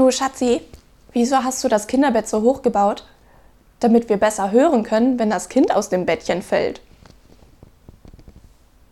Du, Schatzi, wieso hast du das Kinderbett so hoch gebaut? Damit wir besser hören können, wenn das Kind aus dem Bettchen fällt.